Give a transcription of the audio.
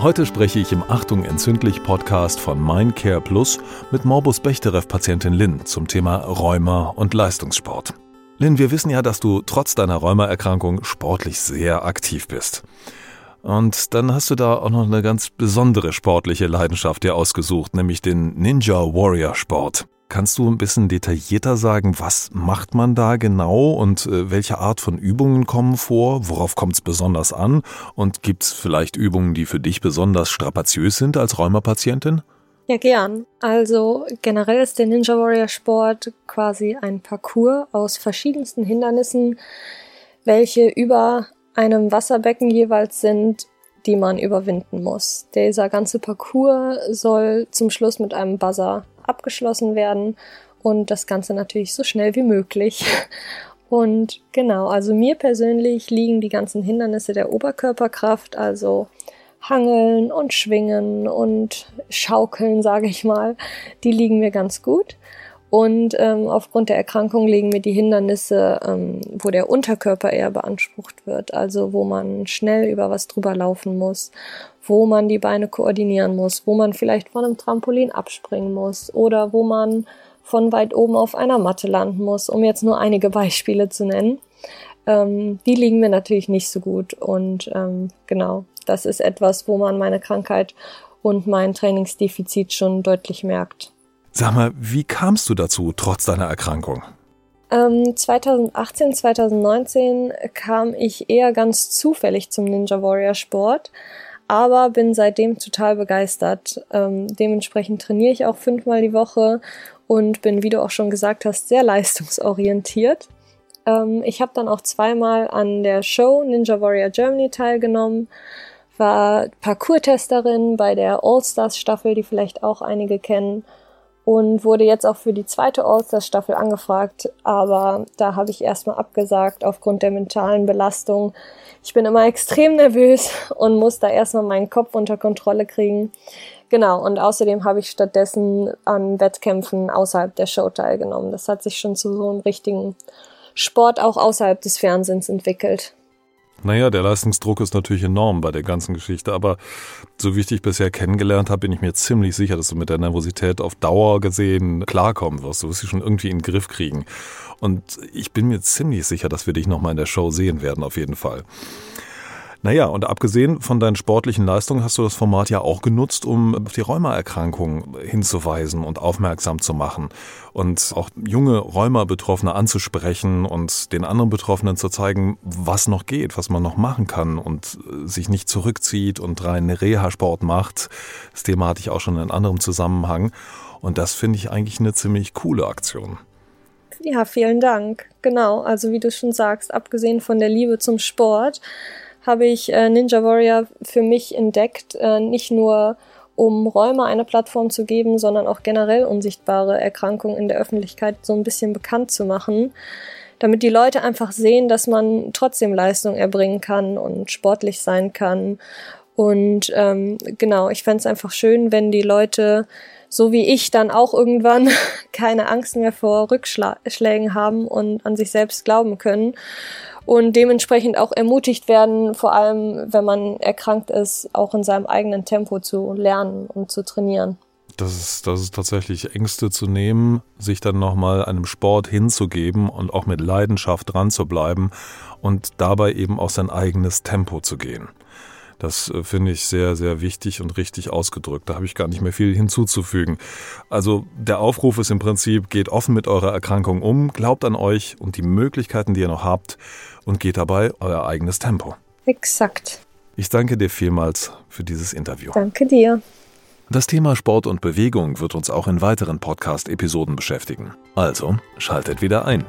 Heute spreche ich im Achtung entzündlich Podcast von Mindcare Plus mit Morbus Bechterew-Patientin Lynn zum Thema Rheuma und Leistungssport. Lynn, wir wissen ja, dass du trotz deiner Rheumaerkrankung sportlich sehr aktiv bist. Und dann hast du da auch noch eine ganz besondere sportliche Leidenschaft dir ausgesucht, nämlich den Ninja Warrior Sport. Kannst du ein bisschen detaillierter sagen, was macht man da genau und äh, welche Art von Übungen kommen vor? Worauf kommt es besonders an? Und gibt es vielleicht Übungen, die für dich besonders strapaziös sind als Rheumapatientin? Ja, gern. Also generell ist der Ninja Warrior Sport quasi ein Parcours aus verschiedensten Hindernissen, welche über einem Wasserbecken jeweils sind, die man überwinden muss. Dieser ganze Parcours soll zum Schluss mit einem Buzzer abgeschlossen werden und das Ganze natürlich so schnell wie möglich. Und genau, also mir persönlich liegen die ganzen Hindernisse der Oberkörperkraft, also Hangeln und Schwingen und Schaukeln, sage ich mal, die liegen mir ganz gut. Und ähm, aufgrund der Erkrankung liegen mir die Hindernisse, ähm, wo der Unterkörper eher beansprucht wird, also wo man schnell über was drüber laufen muss, wo man die Beine koordinieren muss, wo man vielleicht von einem Trampolin abspringen muss oder wo man von weit oben auf einer Matte landen muss, um jetzt nur einige Beispiele zu nennen. Ähm, die liegen mir natürlich nicht so gut und ähm, genau, das ist etwas, wo man meine Krankheit und mein Trainingsdefizit schon deutlich merkt. Sag mal, wie kamst du dazu, trotz deiner Erkrankung? Ähm, 2018, 2019 kam ich eher ganz zufällig zum Ninja Warrior Sport, aber bin seitdem total begeistert. Ähm, dementsprechend trainiere ich auch fünfmal die Woche und bin, wie du auch schon gesagt hast, sehr leistungsorientiert. Ähm, ich habe dann auch zweimal an der Show Ninja Warrior Germany teilgenommen, war Parcours-Testerin bei der All-Stars Staffel, die vielleicht auch einige kennen und wurde jetzt auch für die zweite All-Stars-Staffel angefragt, aber da habe ich erstmal abgesagt aufgrund der mentalen Belastung. Ich bin immer extrem nervös und muss da erstmal meinen Kopf unter Kontrolle kriegen. Genau, und außerdem habe ich stattdessen an Wettkämpfen außerhalb der Show teilgenommen. Das hat sich schon zu so einem richtigen Sport auch außerhalb des Fernsehens entwickelt. Naja, der Leistungsdruck ist natürlich enorm bei der ganzen Geschichte, aber so wie ich dich bisher kennengelernt habe, bin ich mir ziemlich sicher, dass du mit der Nervosität auf Dauer gesehen klarkommen wirst. Du wirst sie schon irgendwie in den Griff kriegen. Und ich bin mir ziemlich sicher, dass wir dich nochmal in der Show sehen werden, auf jeden Fall. Naja, und abgesehen von deinen sportlichen Leistungen hast du das Format ja auch genutzt, um auf die Rheumaerkrankung hinzuweisen und aufmerksam zu machen und auch junge Rheuma-Betroffene anzusprechen und den anderen Betroffenen zu zeigen, was noch geht, was man noch machen kann und äh, sich nicht zurückzieht und rein Reha-Sport macht. Das Thema hatte ich auch schon in anderem Zusammenhang. Und das finde ich eigentlich eine ziemlich coole Aktion. Ja, vielen Dank. Genau, also wie du schon sagst, abgesehen von der Liebe zum Sport, habe ich äh, Ninja Warrior für mich entdeckt, äh, nicht nur um Räume eine Plattform zu geben, sondern auch generell unsichtbare Erkrankungen in der Öffentlichkeit so ein bisschen bekannt zu machen, damit die Leute einfach sehen, dass man trotzdem Leistung erbringen kann und sportlich sein kann. Und ähm, genau, ich fände es einfach schön, wenn die Leute, so wie ich, dann auch irgendwann keine Angst mehr vor Rückschlägen haben und an sich selbst glauben können und dementsprechend auch ermutigt werden, vor allem wenn man erkrankt ist, auch in seinem eigenen Tempo zu lernen und zu trainieren. Das ist, das ist tatsächlich Ängste zu nehmen, sich dann nochmal einem Sport hinzugeben und auch mit Leidenschaft dran zu bleiben und dabei eben auch sein eigenes Tempo zu gehen. Das äh, finde ich sehr, sehr wichtig und richtig ausgedrückt. Da habe ich gar nicht mehr viel hinzuzufügen. Also der Aufruf ist im Prinzip, geht offen mit eurer Erkrankung um, glaubt an euch und die Möglichkeiten, die ihr noch habt und geht dabei euer eigenes Tempo. Exakt. Ich danke dir vielmals für dieses Interview. Danke dir. Das Thema Sport und Bewegung wird uns auch in weiteren Podcast-Episoden beschäftigen. Also schaltet wieder ein.